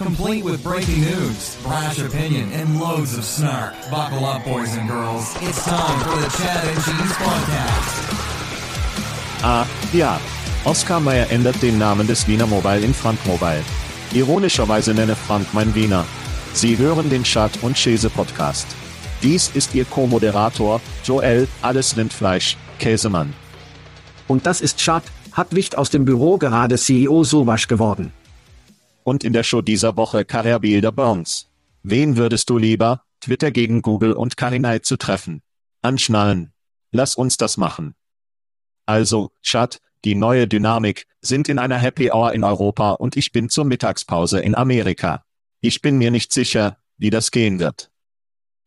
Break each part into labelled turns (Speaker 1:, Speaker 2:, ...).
Speaker 1: Complete with breaking news, brash opinion, and loads of snark. Buckle up, boys and girls. It's time for the Chad and Cheese Podcast.
Speaker 2: Ah, ja. Oscar Mayer ändert den Namen des Wiener Mobile in Frank Mobile. Ironischerweise nenne Frank mein Wiener. Sie hören den Schad und Käse Podcast. Dies ist Ihr Co-Moderator, Joel, alles Rindfleisch, Käsemann.
Speaker 1: Und das ist Schad, hat Wicht aus dem Büro gerade CEO Sowasch geworden.
Speaker 2: Und in der Show dieser Woche Carrier Bilder Burns. Wen würdest du lieber, Twitter gegen Google und Karinai zu treffen? Anschnallen. Lass uns das machen. Also, Schad, die neue Dynamik, sind in einer Happy Hour in Europa und ich bin zur Mittagspause in Amerika. Ich bin mir nicht sicher, wie das gehen wird.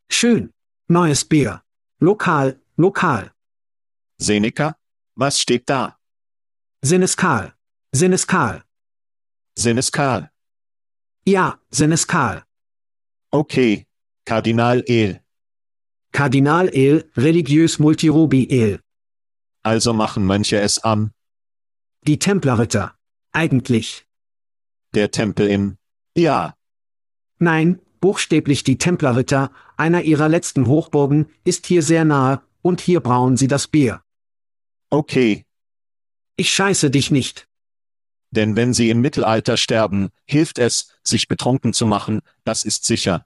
Speaker 1: Schön. Neues Bier. Lokal, lokal.
Speaker 2: Seneca? Was steht da?
Speaker 1: Sineskal. Sineskal.
Speaker 2: Sineskal.
Speaker 1: Ja, Sineskal.
Speaker 2: Okay. Kardinal El.
Speaker 1: Kardinal El, religiös Multirubi El.
Speaker 2: Also machen Mönche es am
Speaker 1: die Templerritter. Eigentlich.
Speaker 2: Der Tempel im. Ja.
Speaker 1: Nein, buchstäblich die Templerritter, einer ihrer letzten Hochburgen, ist hier sehr nahe, und hier brauen sie das Bier.
Speaker 2: Okay.
Speaker 1: Ich scheiße dich nicht.
Speaker 2: Denn wenn sie im Mittelalter sterben, hilft es, sich betrunken zu machen, das ist sicher.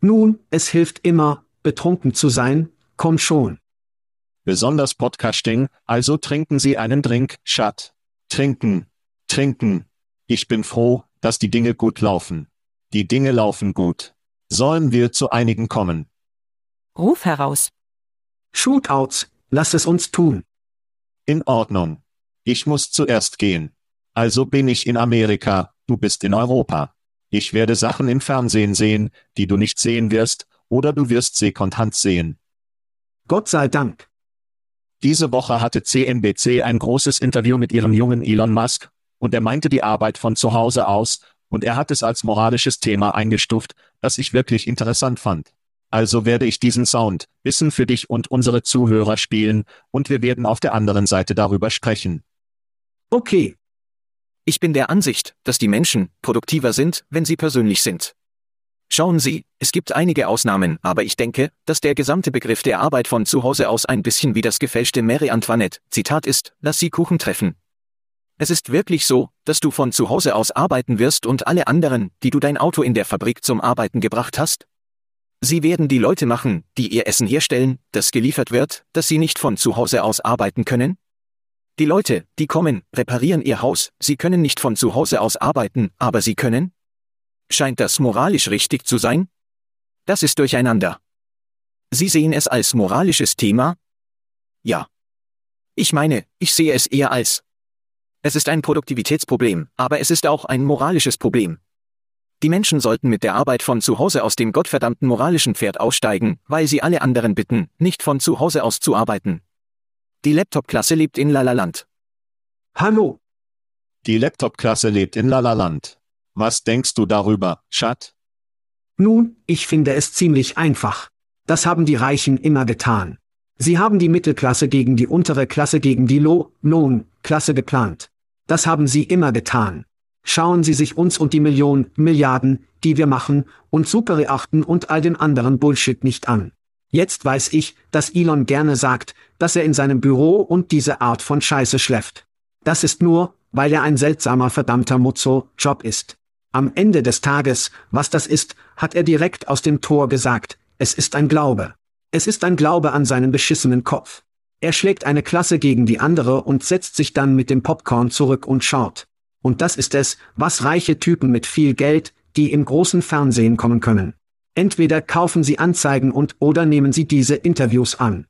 Speaker 1: Nun, es hilft immer, betrunken zu sein, komm schon
Speaker 2: besonders Podcasting, also trinken Sie einen Drink, Schat. Trinken. Trinken. Ich bin froh, dass die Dinge gut laufen. Die Dinge laufen gut. Sollen wir zu einigen kommen?
Speaker 3: Ruf heraus.
Speaker 1: Shootouts, lass es uns tun.
Speaker 2: In Ordnung. Ich muss zuerst gehen. Also bin ich in Amerika, du bist in Europa. Ich werde Sachen im Fernsehen sehen, die du nicht sehen wirst, oder du wirst sie kontant sehen.
Speaker 1: Gott sei Dank.
Speaker 2: Diese Woche hatte CNBC ein großes Interview mit ihrem jungen Elon Musk, und er meinte die Arbeit von zu Hause aus, und er hat es als moralisches Thema eingestuft, das ich wirklich interessant fand. Also werde ich diesen Sound, Wissen für dich und unsere Zuhörer spielen, und wir werden auf der anderen Seite darüber sprechen.
Speaker 1: Okay.
Speaker 4: Ich bin der Ansicht, dass die Menschen produktiver sind, wenn sie persönlich sind. Schauen Sie, es gibt einige Ausnahmen, aber ich denke, dass der gesamte Begriff der Arbeit von zu Hause aus ein bisschen wie das gefälschte Mary Antoinette Zitat ist, lass sie Kuchen treffen. Es ist wirklich so, dass du von zu Hause aus arbeiten wirst und alle anderen, die du dein Auto in der Fabrik zum Arbeiten gebracht hast? Sie werden die Leute machen, die ihr Essen herstellen, das geliefert wird, dass sie nicht von zu Hause aus arbeiten können? Die Leute, die kommen, reparieren ihr Haus, sie können nicht von zu Hause aus arbeiten, aber sie können? Scheint das moralisch richtig zu sein? Das ist durcheinander. Sie sehen es als moralisches Thema? Ja. Ich meine, ich sehe es eher als Es ist ein Produktivitätsproblem, aber es ist auch ein moralisches Problem. Die Menschen sollten mit der Arbeit von zu Hause aus dem gottverdammten moralischen Pferd aussteigen, weil sie alle anderen bitten, nicht von zu Hause aus zu arbeiten. Die Laptop-Klasse lebt in Lalaland.
Speaker 1: Hallo,
Speaker 2: Die Laptop-Klasse lebt in Lalaland. Was denkst du darüber, Schat?
Speaker 1: Nun, ich finde es ziemlich einfach. Das haben die Reichen immer getan. Sie haben die Mittelklasse gegen die untere Klasse gegen die Low-Lohn-Klasse geplant. Das haben sie immer getan. Schauen Sie sich uns und die Millionen, Milliarden, die wir machen, und Superreachten und all den anderen Bullshit nicht an. Jetzt weiß ich, dass Elon gerne sagt, dass er in seinem Büro und diese Art von Scheiße schläft. Das ist nur, weil er ein seltsamer verdammter Muzzo-Job ist. Am Ende des Tages, was das ist, hat er direkt aus dem Tor gesagt, es ist ein Glaube. Es ist ein Glaube an seinen beschissenen Kopf. Er schlägt eine Klasse gegen die andere und setzt sich dann mit dem Popcorn zurück und schaut. Und das ist es, was reiche Typen mit viel Geld, die im großen Fernsehen kommen können. Entweder kaufen sie Anzeigen und oder nehmen sie diese Interviews an.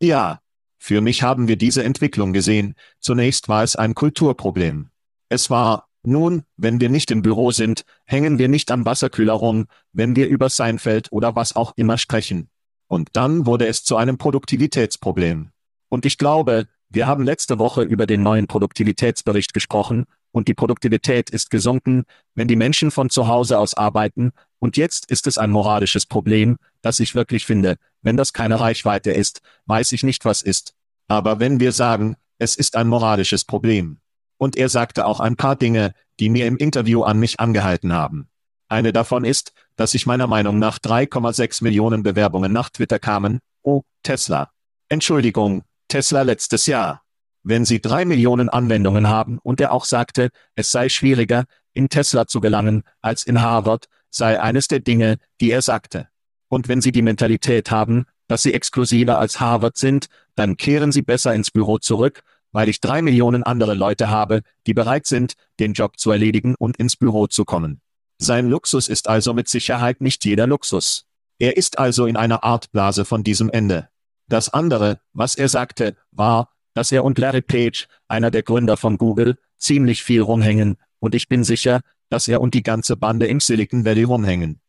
Speaker 2: Ja. Für mich haben wir diese Entwicklung gesehen. Zunächst war es ein Kulturproblem. Es war, nun, wenn wir nicht im Büro sind, hängen wir nicht am Wasserkühler rum, wenn wir über Seinfeld oder was auch immer sprechen. Und dann wurde es zu einem Produktivitätsproblem. Und ich glaube, wir haben letzte Woche über den neuen Produktivitätsbericht gesprochen, und die Produktivität ist gesunken, wenn die Menschen von zu Hause aus arbeiten, und jetzt ist es ein moralisches Problem, das ich wirklich finde, wenn das keine Reichweite ist, weiß ich nicht was ist. Aber wenn wir sagen, es ist ein moralisches Problem. Und er sagte auch ein paar Dinge, die mir im Interview an mich angehalten haben. Eine davon ist, dass sich meiner Meinung nach 3,6 Millionen Bewerbungen nach Twitter kamen. Oh, Tesla. Entschuldigung, Tesla letztes Jahr. Wenn Sie drei Millionen Anwendungen haben und er auch sagte, es sei schwieriger, in Tesla zu gelangen, als in Harvard, sei eines der Dinge, die er sagte. Und wenn Sie die Mentalität haben, dass Sie exklusiver als Harvard sind, dann kehren Sie besser ins Büro zurück, weil ich drei Millionen andere Leute habe, die bereit sind, den Job zu erledigen und ins Büro zu kommen. Sein Luxus ist also mit Sicherheit nicht jeder Luxus. Er ist also in einer Art Blase von diesem Ende. Das andere, was er sagte, war, dass er und Larry Page, einer der Gründer von Google, ziemlich viel rumhängen, und ich bin sicher, dass er und die ganze Bande im Silicon Valley rumhängen.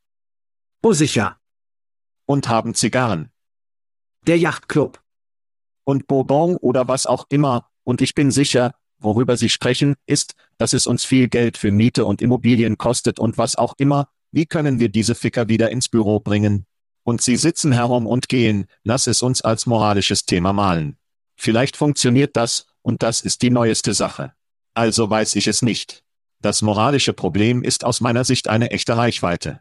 Speaker 1: Oh sicher,
Speaker 2: Und haben Zigarren.
Speaker 1: der Yachtclub.
Speaker 2: und Bourbon oder was auch immer, und ich bin sicher, worüber Sie sprechen, ist, dass es uns viel Geld für Miete und Immobilien kostet und was auch immer, wie können wir diese Ficker wieder ins Büro bringen? Und sie sitzen herum und gehen, lass es uns als moralisches Thema malen. Vielleicht funktioniert das, und das ist die neueste Sache. Also weiß ich es nicht. Das moralische Problem ist aus meiner Sicht eine echte Reichweite.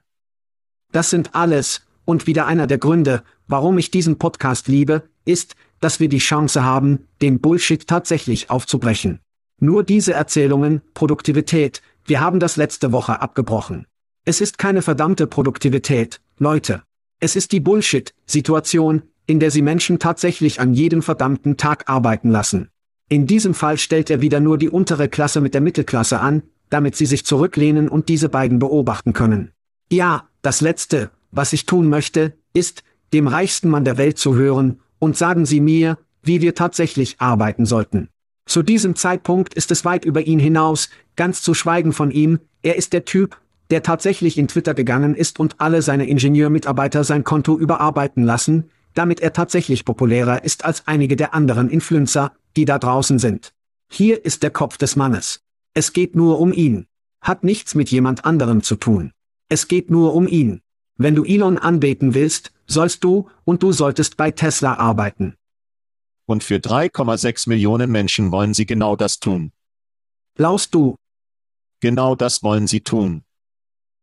Speaker 1: Das sind alles, und wieder einer der Gründe, warum ich diesen Podcast liebe, ist, dass wir die Chance haben, den Bullshit tatsächlich aufzubrechen. Nur diese Erzählungen, Produktivität, wir haben das letzte Woche abgebrochen. Es ist keine verdammte Produktivität, Leute. Es ist die Bullshit-Situation, in der sie Menschen tatsächlich an jedem verdammten Tag arbeiten lassen. In diesem Fall stellt er wieder nur die untere Klasse mit der Mittelklasse an, damit sie sich zurücklehnen und diese beiden beobachten können. Ja, das Letzte, was ich tun möchte, ist, dem reichsten Mann der Welt zu hören, und sagen Sie mir, wie wir tatsächlich arbeiten sollten. Zu diesem Zeitpunkt ist es weit über ihn hinaus, ganz zu schweigen von ihm, er ist der Typ, der tatsächlich in Twitter gegangen ist und alle seine Ingenieurmitarbeiter sein Konto überarbeiten lassen, damit er tatsächlich populärer ist als einige der anderen Influencer, die da draußen sind. Hier ist der Kopf des Mannes. Es geht nur um ihn. Hat nichts mit jemand anderem zu tun. Es geht nur um ihn. Wenn du Elon anbeten willst, sollst du, und du solltest bei Tesla arbeiten.
Speaker 2: Und für 3,6 Millionen Menschen wollen sie genau das tun.
Speaker 1: Laust du,
Speaker 2: Genau das wollen sie tun.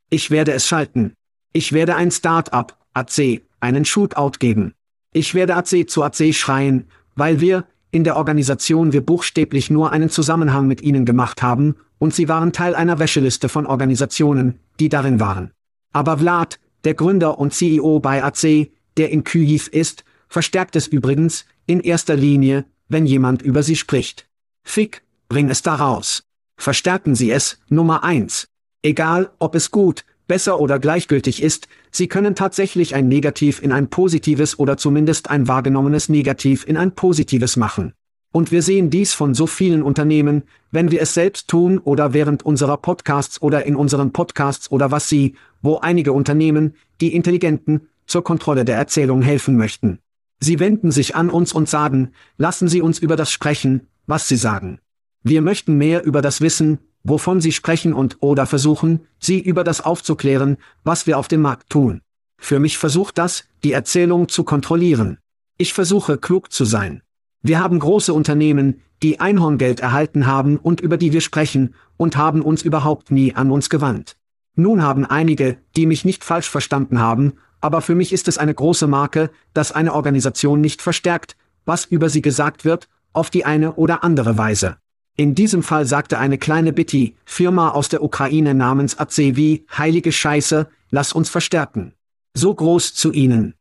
Speaker 1: ich werde es schalten. Ich werde ein Start-up, AC, einen Shootout geben. Ich werde AC zu AC schreien, weil wir, in der Organisation wir buchstäblich nur einen Zusammenhang mit ihnen gemacht haben, und sie waren Teil einer Wäscheliste von Organisationen, die darin waren. Aber Vlad, der Gründer und CEO bei AC, der in Kyiv ist, verstärkt es übrigens, in erster Linie, wenn jemand über sie spricht. Fick, bring es da raus. Verstärken Sie es, Nummer eins. Egal, ob es gut, besser oder gleichgültig ist, Sie können tatsächlich ein Negativ in ein positives oder zumindest ein wahrgenommenes Negativ in ein positives machen. Und wir sehen dies von so vielen Unternehmen, wenn wir es selbst tun oder während unserer Podcasts oder in unseren Podcasts oder was sie, wo einige Unternehmen, die Intelligenten, zur Kontrolle der Erzählung helfen möchten. Sie wenden sich an uns und sagen, lassen Sie uns über das sprechen, was Sie sagen. Wir möchten mehr über das wissen, wovon Sie sprechen und oder versuchen, Sie über das aufzuklären, was wir auf dem Markt tun. Für mich versucht das, die Erzählung zu kontrollieren. Ich versuche klug zu sein. Wir haben große Unternehmen, die Einhorngeld erhalten haben und über die wir sprechen, und haben uns überhaupt nie an uns gewandt. Nun haben einige, die mich nicht falsch verstanden haben, aber für mich ist es eine große Marke, dass eine Organisation nicht verstärkt, was über sie gesagt wird, auf die eine oder andere Weise. In diesem Fall sagte eine kleine Bitty, Firma aus der Ukraine namens Atsevi, heilige Scheiße, lass uns verstärken. So groß zu ihnen.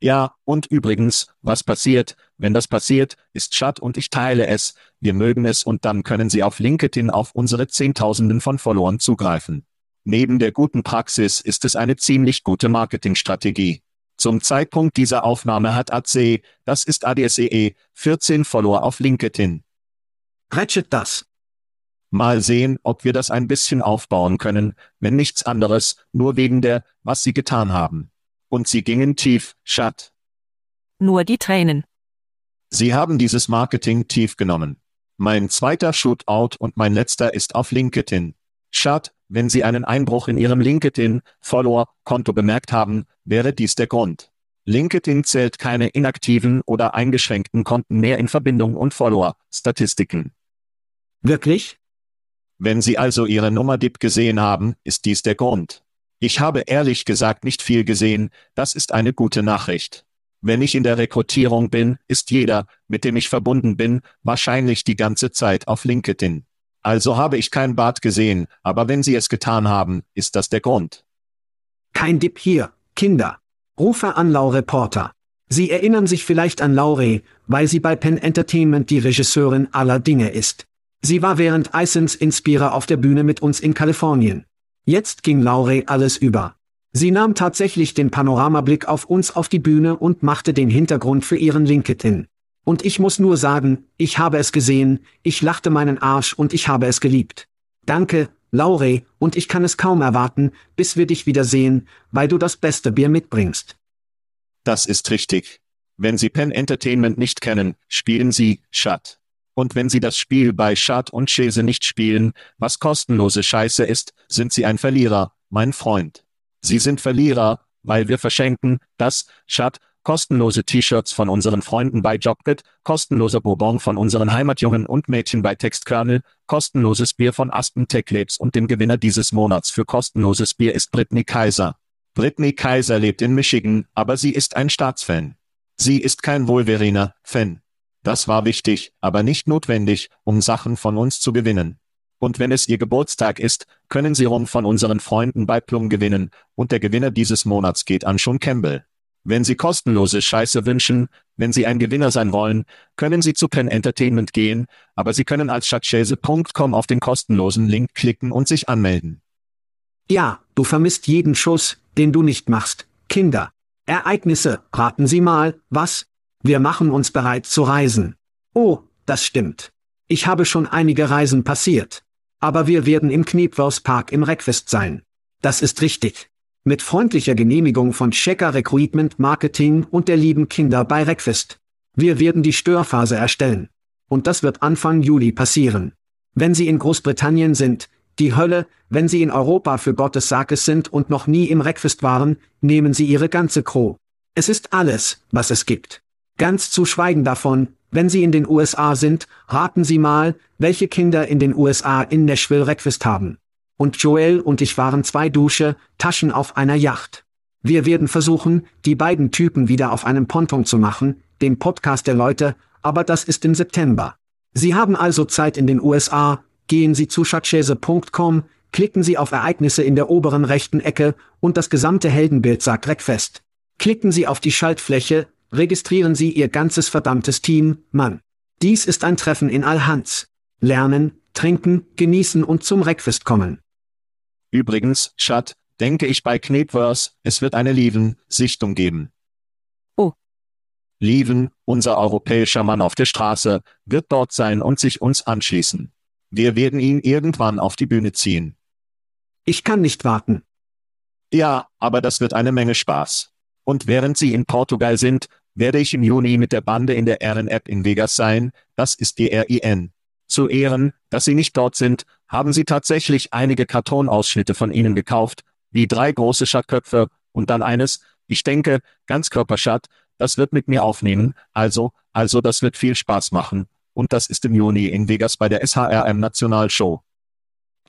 Speaker 2: Ja, und übrigens, was passiert, wenn das passiert, ist Chat und ich teile es, wir mögen es und dann können Sie auf LinkedIn auf unsere Zehntausenden von Followern zugreifen. Neben der guten Praxis ist es eine ziemlich gute Marketingstrategie. Zum Zeitpunkt dieser Aufnahme hat AC, das ist ADSEE, 14 Follower auf LinkedIn.
Speaker 1: Ratchet das.
Speaker 2: Mal sehen, ob wir das ein bisschen aufbauen können, wenn nichts anderes, nur wegen der, was sie getan haben. Und sie gingen tief, Schat.
Speaker 3: Nur die Tränen.
Speaker 2: Sie haben dieses Marketing tief genommen. Mein zweiter Shootout und mein letzter ist auf LinkedIn. Schat, wenn Sie einen Einbruch in Ihrem LinkedIn-Follower-Konto bemerkt haben, wäre dies der Grund. LinkedIn zählt keine inaktiven oder eingeschränkten Konten mehr in Verbindung und Follower-Statistiken.
Speaker 1: Wirklich?
Speaker 2: Wenn Sie also Ihre Nummer-Dip gesehen haben, ist dies der Grund. Ich habe ehrlich gesagt nicht viel gesehen, das ist eine gute Nachricht. Wenn ich in der Rekrutierung bin, ist jeder, mit dem ich verbunden bin, wahrscheinlich die ganze Zeit auf LinkedIn. Also habe ich kein Bad gesehen, aber wenn Sie es getan haben, ist das der Grund.
Speaker 1: Kein Dip hier, Kinder. Rufe an Lau Reporter. Sie erinnern sich vielleicht an Laure, weil sie bei Penn Entertainment die Regisseurin aller Dinge ist. Sie war während Icens Inspira auf der Bühne mit uns in Kalifornien. Jetzt ging Laure alles über. Sie nahm tatsächlich den Panoramablick auf uns auf die Bühne und machte den Hintergrund für ihren LinkedIn. Und ich muss nur sagen, ich habe es gesehen, ich lachte meinen Arsch und ich habe es geliebt. Danke, Laure, und ich kann es kaum erwarten, bis wir dich wiedersehen, weil du das beste Bier mitbringst.
Speaker 2: Das ist richtig. Wenn Sie Penn Entertainment nicht kennen, spielen Sie Shut. Und wenn Sie das Spiel bei Schad und Chase nicht spielen, was kostenlose Scheiße ist, sind Sie ein Verlierer, mein Freund. Sie sind Verlierer, weil wir verschenken, das, Schad, kostenlose T-Shirts von unseren Freunden bei Jobbit, kostenloser Bourbon von unseren Heimatjungen und Mädchen bei Textkernel, kostenloses Bier von Aspen Tech Labs und dem Gewinner dieses Monats für kostenloses Bier ist Brittany Kaiser. Brittany Kaiser lebt in Michigan, aber sie ist ein Staatsfan. Sie ist kein Wolveriner-Fan. Das war wichtig, aber nicht notwendig, um Sachen von uns zu gewinnen. Und wenn es Ihr Geburtstag ist, können Sie Rum von unseren Freunden bei Plum gewinnen, und der Gewinner dieses Monats geht an Sean Campbell. Wenn Sie kostenlose Scheiße wünschen, wenn Sie ein Gewinner sein wollen, können Sie zu Penn Entertainment gehen, aber Sie können als schatzschäse.com auf den kostenlosen Link klicken und sich anmelden.
Speaker 1: Ja, du vermisst jeden Schuss, den du nicht machst, Kinder. Ereignisse, raten Sie mal, was? Wir machen uns bereit zu reisen. Oh, das stimmt. Ich habe schon einige Reisen passiert. Aber wir werden im Kniepwers Park im Request sein. Das ist richtig. Mit freundlicher Genehmigung von Checker Recruitment Marketing und der lieben Kinder bei Request. Wir werden die Störphase erstellen. Und das wird Anfang Juli passieren. Wenn Sie in Großbritannien sind, die Hölle, wenn Sie in Europa für Gottes Sakes sind und noch nie im Request waren, nehmen Sie Ihre ganze Crew. Es ist alles, was es gibt. Ganz zu schweigen davon, wenn Sie in den USA sind, raten Sie mal, welche Kinder in den USA in Nashville Breakfast haben. Und Joel und ich waren zwei Dusche, Taschen auf einer Yacht. Wir werden versuchen, die beiden Typen wieder auf einem Ponton zu machen, den Podcast der Leute, aber das ist im September. Sie haben also Zeit in den USA, gehen Sie zu schatzschäse.com, klicken Sie auf Ereignisse in der oberen rechten Ecke und das gesamte Heldenbild sagt fest. Klicken Sie auf die Schaltfläche, registrieren Sie Ihr ganzes verdammtes Team, Mann. Dies ist ein Treffen in Alhans. Lernen, trinken, genießen und zum Breakfast kommen.
Speaker 2: Übrigens, Schat, denke ich bei Knetverse, es wird eine Leven-Sichtung geben.
Speaker 3: Oh.
Speaker 2: Lieven, unser europäischer Mann auf der Straße, wird dort sein und sich uns anschließen. Wir werden ihn irgendwann auf die Bühne ziehen.
Speaker 1: Ich kann nicht warten.
Speaker 2: Ja, aber das wird eine Menge Spaß. Und während Sie in Portugal sind, werde ich im Juni mit der Bande in der RN-App in Vegas sein, das ist die RIN. Zu Ehren, dass Sie nicht dort sind, haben Sie tatsächlich einige Kartonausschnitte von Ihnen gekauft, wie drei große Schattköpfe, und dann eines, ich denke, Ganzkörperschatt, das wird mit mir aufnehmen, also, also das wird viel Spaß machen, und das ist im Juni in Vegas bei der SHRM Nationalshow.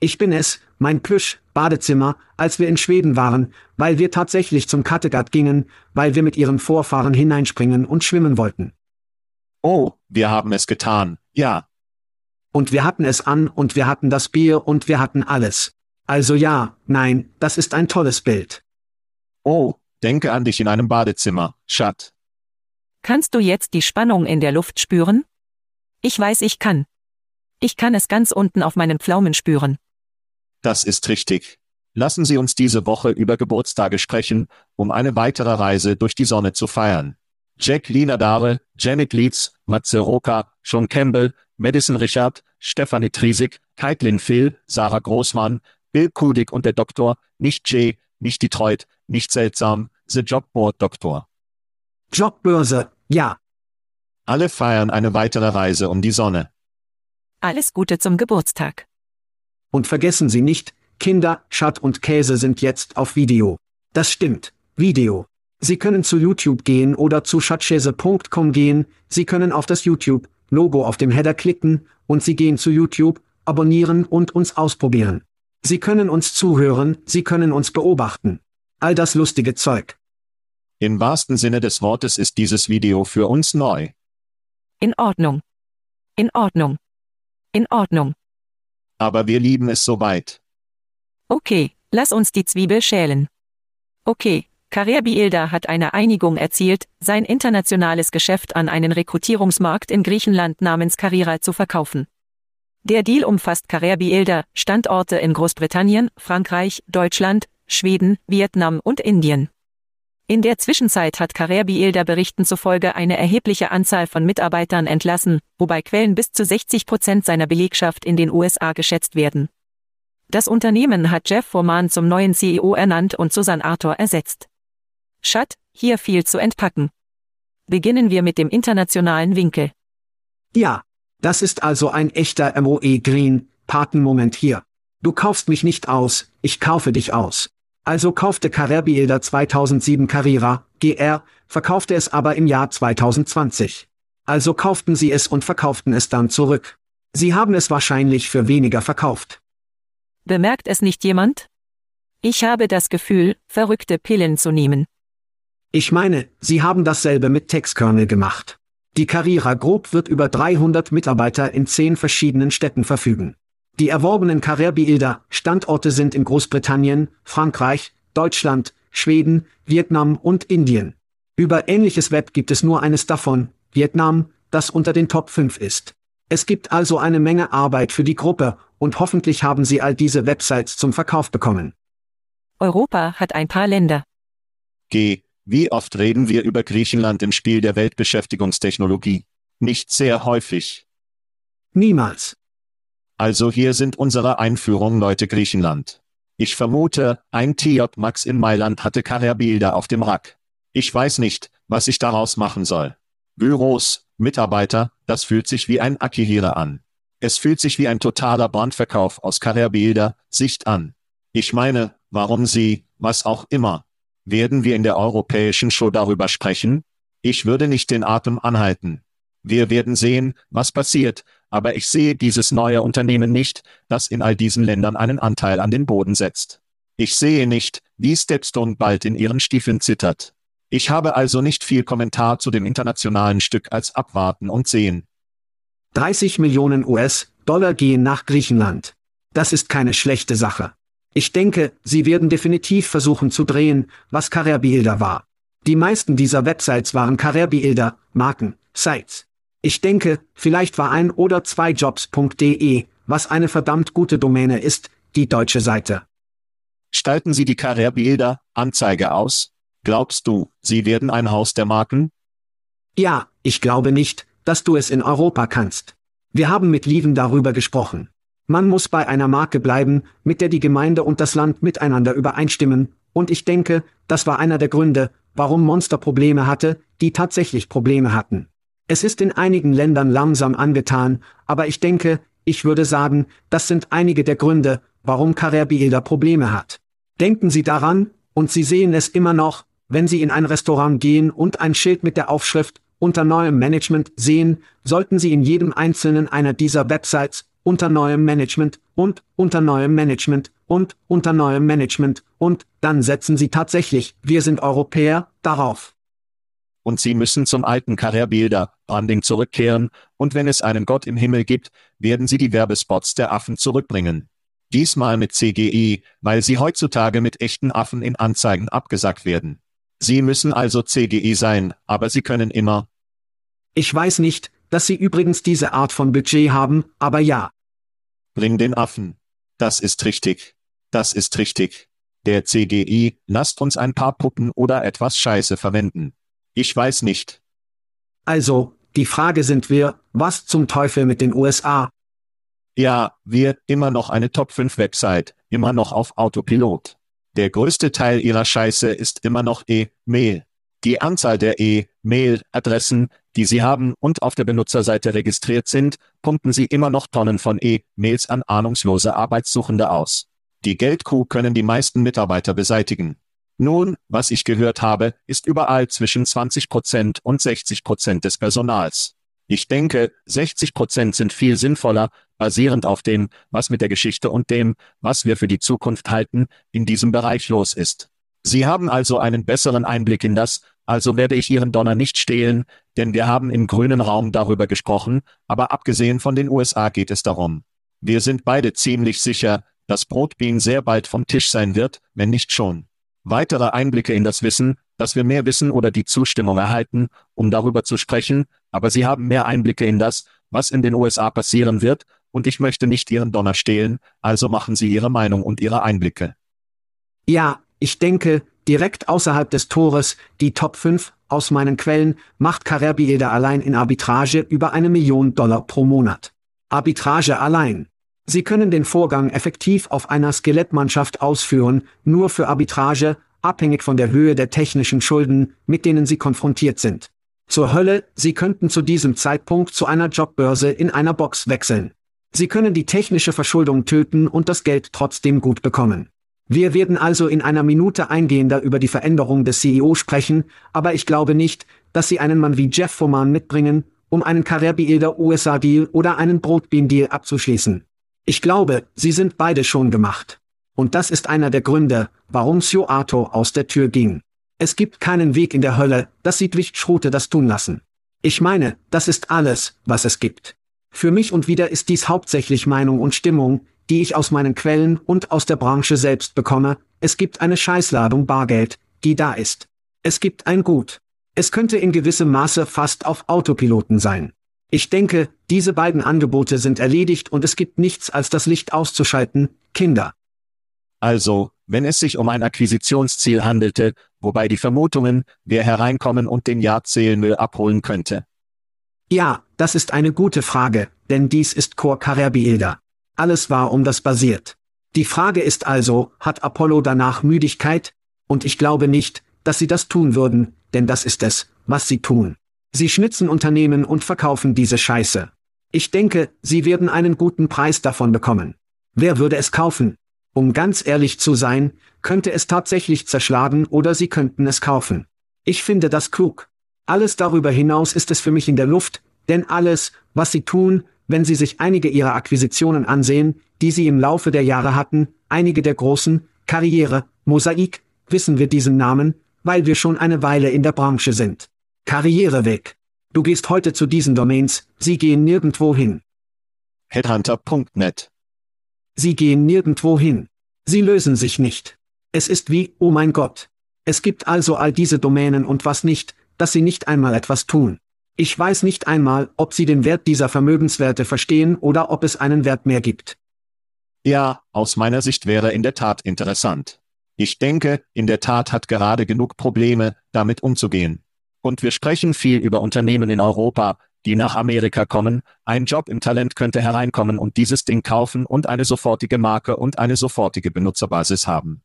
Speaker 1: Ich bin es, mein Plüsch, Badezimmer, als wir in Schweden waren, weil wir tatsächlich zum Kattegat gingen, weil wir mit ihren Vorfahren hineinspringen und schwimmen wollten.
Speaker 2: Oh, wir haben es getan, ja.
Speaker 1: Und wir hatten es an und wir hatten das Bier und wir hatten alles. Also ja, nein, das ist ein tolles Bild.
Speaker 2: Oh, denke an dich in einem Badezimmer, Schat.
Speaker 3: Kannst du jetzt die Spannung in der Luft spüren? Ich weiß, ich kann. Ich kann es ganz unten auf meinen Pflaumen spüren.
Speaker 2: Das ist richtig. Lassen Sie uns diese Woche über Geburtstage sprechen, um eine weitere Reise durch die Sonne zu feiern. Jack Linadare, Janet Leeds, Matze Roka, Sean Campbell, Madison Richard, Stephanie Triesig, Kaitlin Phil, Sarah Großmann, Bill Kudig und der Doktor, nicht Jay, nicht Detroit, nicht seltsam, The Jobboard Doktor.
Speaker 1: Jobbörse, ja.
Speaker 2: Alle feiern eine weitere Reise um die Sonne.
Speaker 3: Alles Gute zum Geburtstag.
Speaker 1: Und vergessen Sie nicht, Kinder, Schat und Käse sind jetzt auf Video. Das stimmt, Video. Sie können zu YouTube gehen oder zu schatzkäse.com gehen, Sie können auf das YouTube-Logo auf dem Header klicken, und Sie gehen zu YouTube, abonnieren und uns ausprobieren. Sie können uns zuhören, Sie können uns beobachten. All das lustige Zeug.
Speaker 2: Im wahrsten Sinne des Wortes ist dieses Video für uns neu.
Speaker 3: In Ordnung. In Ordnung. In Ordnung.
Speaker 2: Aber wir lieben es soweit.
Speaker 3: Okay, lass uns die Zwiebel schälen. Okay, Carrier Bielda hat eine Einigung erzielt, sein internationales Geschäft an einen Rekrutierungsmarkt in Griechenland namens Carrera zu verkaufen. Der Deal umfasst Carrier Bielda, Standorte in Großbritannien, Frankreich, Deutschland, Schweden, Vietnam und Indien. In der Zwischenzeit hat Carrier Bielda Berichten zufolge eine erhebliche Anzahl von Mitarbeitern entlassen, wobei Quellen bis zu 60 Prozent seiner Belegschaft in den USA geschätzt werden. Das Unternehmen hat Jeff Foreman zum neuen CEO ernannt und Susan Arthur ersetzt. Schat, hier viel zu entpacken. Beginnen wir mit dem internationalen Winkel.
Speaker 1: Ja, das ist also ein echter MOE Green, Patenmoment hier. Du kaufst mich nicht aus, ich kaufe dich aus. Also kaufte Carrera Bielda 2007 Carrera, GR, verkaufte es aber im Jahr 2020. Also kauften sie es und verkauften es dann zurück. Sie haben es wahrscheinlich für weniger verkauft.
Speaker 3: Bemerkt es nicht jemand? Ich habe das Gefühl, verrückte Pillen zu nehmen.
Speaker 1: Ich meine, sie haben dasselbe mit Textkernel gemacht. Die Carrera Group wird über 300 Mitarbeiter in zehn verschiedenen Städten verfügen. Die erworbenen Carrera Standorte sind in Großbritannien, Frankreich, Deutschland, Schweden, Vietnam und Indien. Über ähnliches Web gibt es nur eines davon, Vietnam, das unter den Top 5 ist. Es gibt also eine Menge Arbeit für die Gruppe, und hoffentlich haben Sie all diese Websites zum Verkauf bekommen.
Speaker 3: Europa hat ein paar Länder.
Speaker 2: G. Wie oft reden wir über Griechenland im Spiel der Weltbeschäftigungstechnologie? Nicht sehr häufig.
Speaker 1: Niemals.
Speaker 2: Also hier sind unsere Einführung Leute Griechenland. Ich vermute, ein TJ Max in Mailand hatte Carrera auf dem Rack. Ich weiß nicht, was ich daraus machen soll. Büros, Mitarbeiter, das fühlt sich wie ein Akihira an. Es fühlt sich wie ein totaler Brandverkauf aus Carrera Sicht an. Ich meine, warum Sie, was auch immer. Werden wir in der europäischen Show darüber sprechen? Ich würde nicht den Atem anhalten. Wir werden sehen, was passiert, aber ich sehe dieses neue Unternehmen nicht, das in all diesen Ländern einen Anteil an den Boden setzt. Ich sehe nicht, wie Stepstone bald in ihren Stiefeln zittert. Ich habe also nicht viel Kommentar zu dem internationalen Stück als abwarten und sehen.
Speaker 1: 30 Millionen US-Dollar gehen nach Griechenland. Das ist keine schlechte Sache. Ich denke, sie werden definitiv versuchen zu drehen, was Carrera war. Die meisten dieser Websites waren Carrera Marken, Sites. Ich denke, vielleicht war ein oder zwei Jobs.de, was eine verdammt gute Domäne ist, die deutsche Seite.
Speaker 2: Stalten Sie die Carrera Anzeige aus? Glaubst du, Sie werden ein Haus der Marken?
Speaker 1: Ja, ich glaube nicht, dass du es in Europa kannst. Wir haben mit Lieven darüber gesprochen. Man muss bei einer Marke bleiben, mit der die Gemeinde und das Land miteinander übereinstimmen, und ich denke, das war einer der Gründe, warum Monster Probleme hatte, die tatsächlich Probleme hatten. Es ist in einigen Ländern langsam angetan, aber ich denke, ich würde sagen, das sind einige der Gründe, warum Carrère Probleme hat. Denken Sie daran, und Sie sehen es immer noch, wenn Sie in ein Restaurant gehen und ein Schild mit der Aufschrift unter neuem Management sehen, sollten Sie in jedem einzelnen einer dieser Websites unter neuem Management und unter neuem Management und unter neuem Management und dann setzen Sie tatsächlich, wir sind Europäer, darauf.
Speaker 2: Und Sie müssen zum alten Carrère Branding zurückkehren, und wenn es einen Gott im Himmel gibt, werden Sie die Werbespots der Affen zurückbringen. Diesmal mit CGI, weil sie heutzutage mit echten Affen in Anzeigen abgesagt werden. Sie müssen also CGI sein, aber Sie können immer.
Speaker 1: Ich weiß nicht, dass Sie übrigens diese Art von Budget haben, aber ja.
Speaker 2: Bring den Affen. Das ist richtig. Das ist richtig. Der CGI, lasst uns ein paar Puppen oder etwas Scheiße verwenden. Ich weiß nicht.
Speaker 1: Also, die Frage sind wir, was zum Teufel mit den USA?
Speaker 2: Ja, wir, immer noch eine Top 5 Website, immer noch auf Autopilot. Der größte Teil ihrer Scheiße ist immer noch E-Mail. Die Anzahl der E-Mail-Adressen, die Sie haben und auf der Benutzerseite registriert sind, pumpen Sie immer noch Tonnen von E-Mails an ahnungslose Arbeitssuchende aus. Die Geldkuh können die meisten Mitarbeiter beseitigen. Nun, was ich gehört habe, ist überall zwischen 20 Prozent und 60 Prozent des Personals. Ich denke, 60 Prozent sind viel sinnvoller, basierend auf dem, was mit der Geschichte und dem, was wir für die Zukunft halten, in diesem Bereich los ist. Sie haben also einen besseren Einblick in das, also werde ich Ihren Donner nicht stehlen, denn wir haben im grünen Raum darüber gesprochen, aber abgesehen von den USA geht es darum. Wir sind beide ziemlich sicher, dass Brotbean sehr bald vom Tisch sein wird, wenn nicht schon. Weitere Einblicke in das Wissen, dass wir mehr wissen oder die Zustimmung erhalten, um darüber zu sprechen, aber Sie haben mehr Einblicke in das, was in den USA passieren wird, und ich möchte nicht Ihren Donner stehlen, also machen Sie Ihre Meinung und Ihre Einblicke.
Speaker 1: Ja, ich denke, direkt außerhalb des Tores, die Top 5, aus meinen Quellen, macht Carrère allein in Arbitrage über eine Million Dollar pro Monat. Arbitrage allein. Sie können den Vorgang effektiv auf einer Skelettmannschaft ausführen, nur für Arbitrage, abhängig von der Höhe der technischen Schulden, mit denen Sie konfrontiert sind. Zur Hölle, Sie könnten zu diesem Zeitpunkt zu einer Jobbörse in einer Box wechseln. Sie können die technische Verschuldung töten und das Geld trotzdem gut bekommen. Wir werden also in einer Minute eingehender über die Veränderung des CEO sprechen, aber ich glaube nicht, dass Sie einen Mann wie Jeff Foman mitbringen, um einen Carrère USA Deal oder einen Brotbean Deal abzuschließen. Ich glaube, sie sind beide schon gemacht. Und das ist einer der Gründe, warum Sio Ato aus der Tür ging. Es gibt keinen Weg in der Hölle, dass Siedwicht Schrote das tun lassen. Ich meine, das ist alles, was es gibt. Für mich und wieder ist dies hauptsächlich Meinung und Stimmung, die ich aus meinen Quellen und aus der Branche selbst bekomme. Es gibt eine Scheißladung Bargeld, die da ist. Es gibt ein Gut. Es könnte in gewissem Maße fast auf Autopiloten sein. Ich denke, diese beiden Angebote sind erledigt und es gibt nichts als das Licht auszuschalten, Kinder.
Speaker 2: Also, wenn es sich um ein Akquisitionsziel handelte, wobei die Vermutungen, wer hereinkommen und den Jahrzählmüll abholen könnte.
Speaker 1: Ja, das ist eine gute Frage, denn dies ist Core Carrère Alles war um das basiert. Die Frage ist also, hat Apollo danach Müdigkeit? Und ich glaube nicht, dass sie das tun würden, denn das ist es, was sie tun. Sie schnitzen Unternehmen und verkaufen diese Scheiße. Ich denke, sie werden einen guten Preis davon bekommen. Wer würde es kaufen? Um ganz ehrlich zu sein, könnte es tatsächlich zerschlagen oder sie könnten es kaufen. Ich finde das klug. Alles darüber hinaus ist es für mich in der Luft, denn alles, was sie tun, wenn sie sich einige ihrer Akquisitionen ansehen, die sie im Laufe der Jahre hatten, einige der großen, Karriere, Mosaik, wissen wir diesen Namen, weil wir schon eine Weile in der Branche sind. Karriereweg. Du gehst heute zu diesen Domains, sie gehen nirgendwo hin.
Speaker 2: Headhunter.net.
Speaker 1: Sie gehen nirgendwo hin. Sie lösen sich nicht. Es ist wie, oh mein Gott. Es gibt also all diese Domänen und was nicht, dass sie nicht einmal etwas tun. Ich weiß nicht einmal, ob sie den Wert dieser Vermögenswerte verstehen oder ob es einen Wert mehr gibt.
Speaker 2: Ja, aus meiner Sicht wäre in der Tat interessant. Ich denke, in der Tat hat gerade genug Probleme, damit umzugehen. Und wir sprechen viel über Unternehmen in Europa, die nach Amerika kommen, ein Job im Talent könnte hereinkommen und dieses Ding kaufen und eine sofortige Marke und eine sofortige Benutzerbasis haben.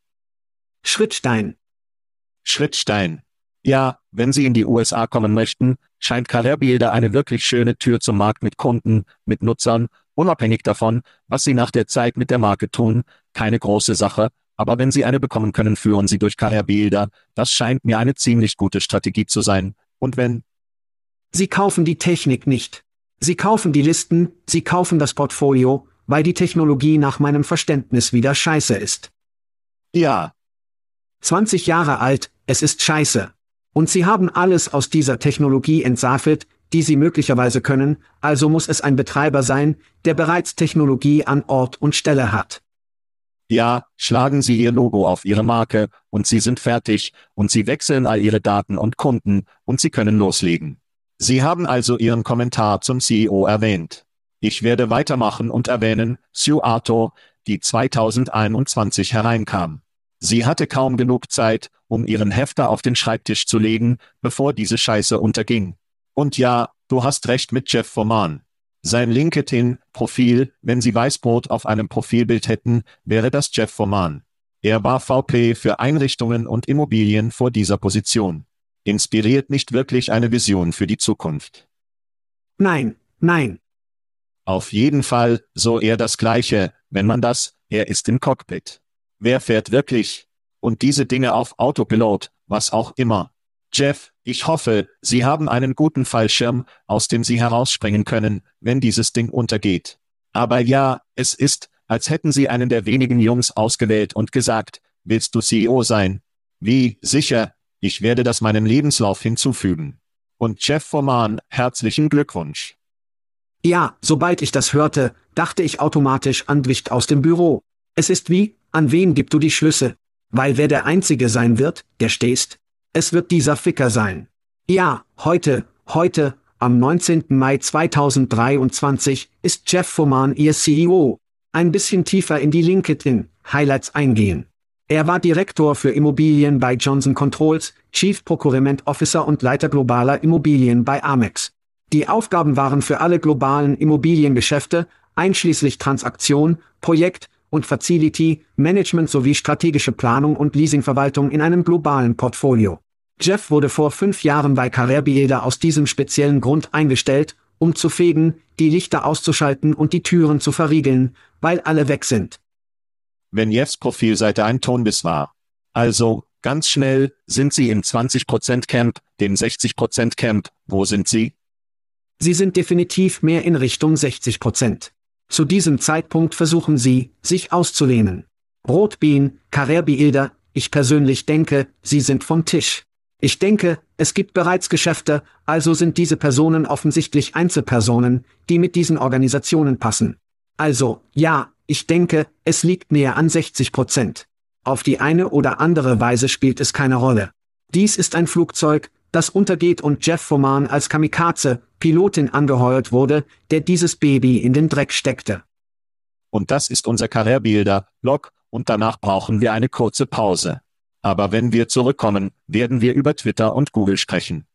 Speaker 1: Schrittstein.
Speaker 2: Schrittstein. Ja, wenn Sie in die USA kommen möchten, scheint Career eine wirklich schöne Tür zum Markt mit Kunden, mit Nutzern, unabhängig davon, was Sie nach der Zeit mit der Marke tun, keine große Sache, aber wenn Sie eine bekommen können, führen Sie durch Career das scheint mir eine ziemlich gute Strategie zu sein, und wenn,
Speaker 1: Sie kaufen die Technik nicht. Sie kaufen die Listen, Sie kaufen das Portfolio, weil die Technologie nach meinem Verständnis wieder scheiße ist.
Speaker 2: Ja.
Speaker 1: 20 Jahre alt, es ist scheiße. Und Sie haben alles aus dieser Technologie entsaffelt, die Sie möglicherweise können, also muss es ein Betreiber sein, der bereits Technologie an Ort und Stelle hat.
Speaker 2: Ja, schlagen Sie Ihr Logo auf Ihre Marke, und Sie sind fertig, und Sie wechseln all Ihre Daten und Kunden, und Sie können loslegen. Sie haben also Ihren Kommentar zum CEO erwähnt. Ich werde weitermachen und erwähnen, Sue Arthur, die 2021 hereinkam. Sie hatte kaum genug Zeit, um ihren Hefter auf den Schreibtisch zu legen, bevor diese Scheiße unterging. Und ja, du hast recht mit Jeff Forman. Sein LinkedIn-Profil, wenn Sie Weißbrot auf einem Profilbild hätten, wäre das Jeff Forman. Er war VP für Einrichtungen und Immobilien vor dieser Position inspiriert nicht wirklich eine Vision für die Zukunft.
Speaker 1: Nein, nein.
Speaker 2: Auf jeden Fall, so eher das Gleiche, wenn man das, er ist im Cockpit. Wer fährt wirklich? Und diese Dinge auf Autopilot, was auch immer. Jeff, ich hoffe, Sie haben einen guten Fallschirm, aus dem Sie herausspringen können, wenn dieses Ding untergeht. Aber ja, es ist, als hätten Sie einen der wenigen Jungs ausgewählt und gesagt, willst du CEO sein? Wie, sicher, ich werde das meinem Lebenslauf hinzufügen. Und Jeff Forman, herzlichen Glückwunsch.
Speaker 1: Ja, sobald ich das hörte, dachte ich automatisch an Dwicht aus dem Büro. Es ist wie, an wen gibst du die Schlüsse? Weil wer der Einzige sein wird, der stehst? Es wird dieser Ficker sein. Ja, heute, heute, am 19. Mai 2023, ist Jeff Forman Ihr CEO. Ein bisschen tiefer in die LinkedIn-Highlights eingehen. Er war Direktor für Immobilien bei Johnson Controls, Chief Procurement Officer und Leiter globaler Immobilien bei Amex. Die Aufgaben waren für alle globalen Immobiliengeschäfte, einschließlich Transaktion, Projekt und Facility, Management sowie strategische Planung und Leasingverwaltung in einem globalen Portfolio. Jeff wurde vor fünf Jahren bei Carrère aus diesem speziellen Grund eingestellt, um zu fegen, die Lichter auszuschalten und die Türen zu verriegeln, weil alle weg sind
Speaker 2: wenn Jeffs Profilseite ein Tonbiss war. Also, ganz schnell, sind Sie im 20% Camp, dem 60% Camp, wo sind Sie?
Speaker 1: Sie sind definitiv mehr in Richtung 60%. Zu diesem Zeitpunkt versuchen Sie, sich auszulehnen. Rotbean, Carrère ich persönlich denke, Sie sind vom Tisch. Ich denke, es gibt bereits Geschäfte, also sind diese Personen offensichtlich Einzelpersonen, die mit diesen Organisationen passen. Also, ja, ich denke, es liegt näher an 60 Prozent. Auf die eine oder andere Weise spielt es keine Rolle. Dies ist ein Flugzeug, das untergeht und Jeff Foman als Kamikaze, Pilotin angeheuert wurde, der dieses Baby in den Dreck steckte.
Speaker 2: Und das ist unser Karrierebilder, Log, und danach brauchen wir eine kurze Pause. Aber wenn wir zurückkommen, werden wir über Twitter und Google sprechen.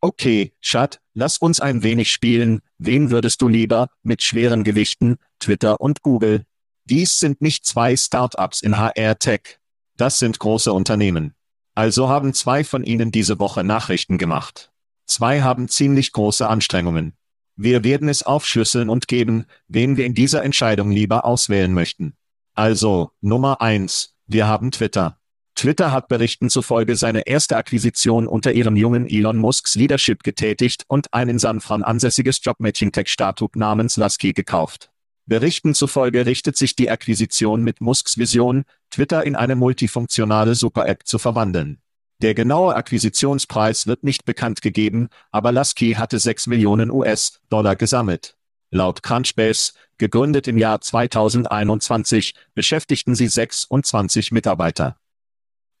Speaker 2: Okay, Schat, lass uns ein wenig spielen. Wen würdest du lieber, mit schweren Gewichten, Twitter und Google? Dies sind nicht zwei Startups in HR-Tech. Das sind große Unternehmen. Also haben zwei von ihnen diese Woche Nachrichten gemacht. Zwei haben ziemlich große Anstrengungen. Wir werden es aufschlüsseln und geben, wen wir in dieser Entscheidung lieber auswählen möchten. Also, Nummer eins, wir haben Twitter. Twitter hat Berichten zufolge seine erste Akquisition unter ihrem jungen Elon Musks Leadership getätigt und ein in San ansässiges Jobmatching-Tech-Startup namens Lasky gekauft. Berichten zufolge richtet sich die Akquisition mit Musks Vision, Twitter in eine multifunktionale Super-App zu verwandeln. Der genaue Akquisitionspreis wird nicht bekannt gegeben, aber Lasky hatte 6 Millionen US-Dollar gesammelt. Laut Crunchbase, gegründet im Jahr 2021, beschäftigten sie 26 Mitarbeiter.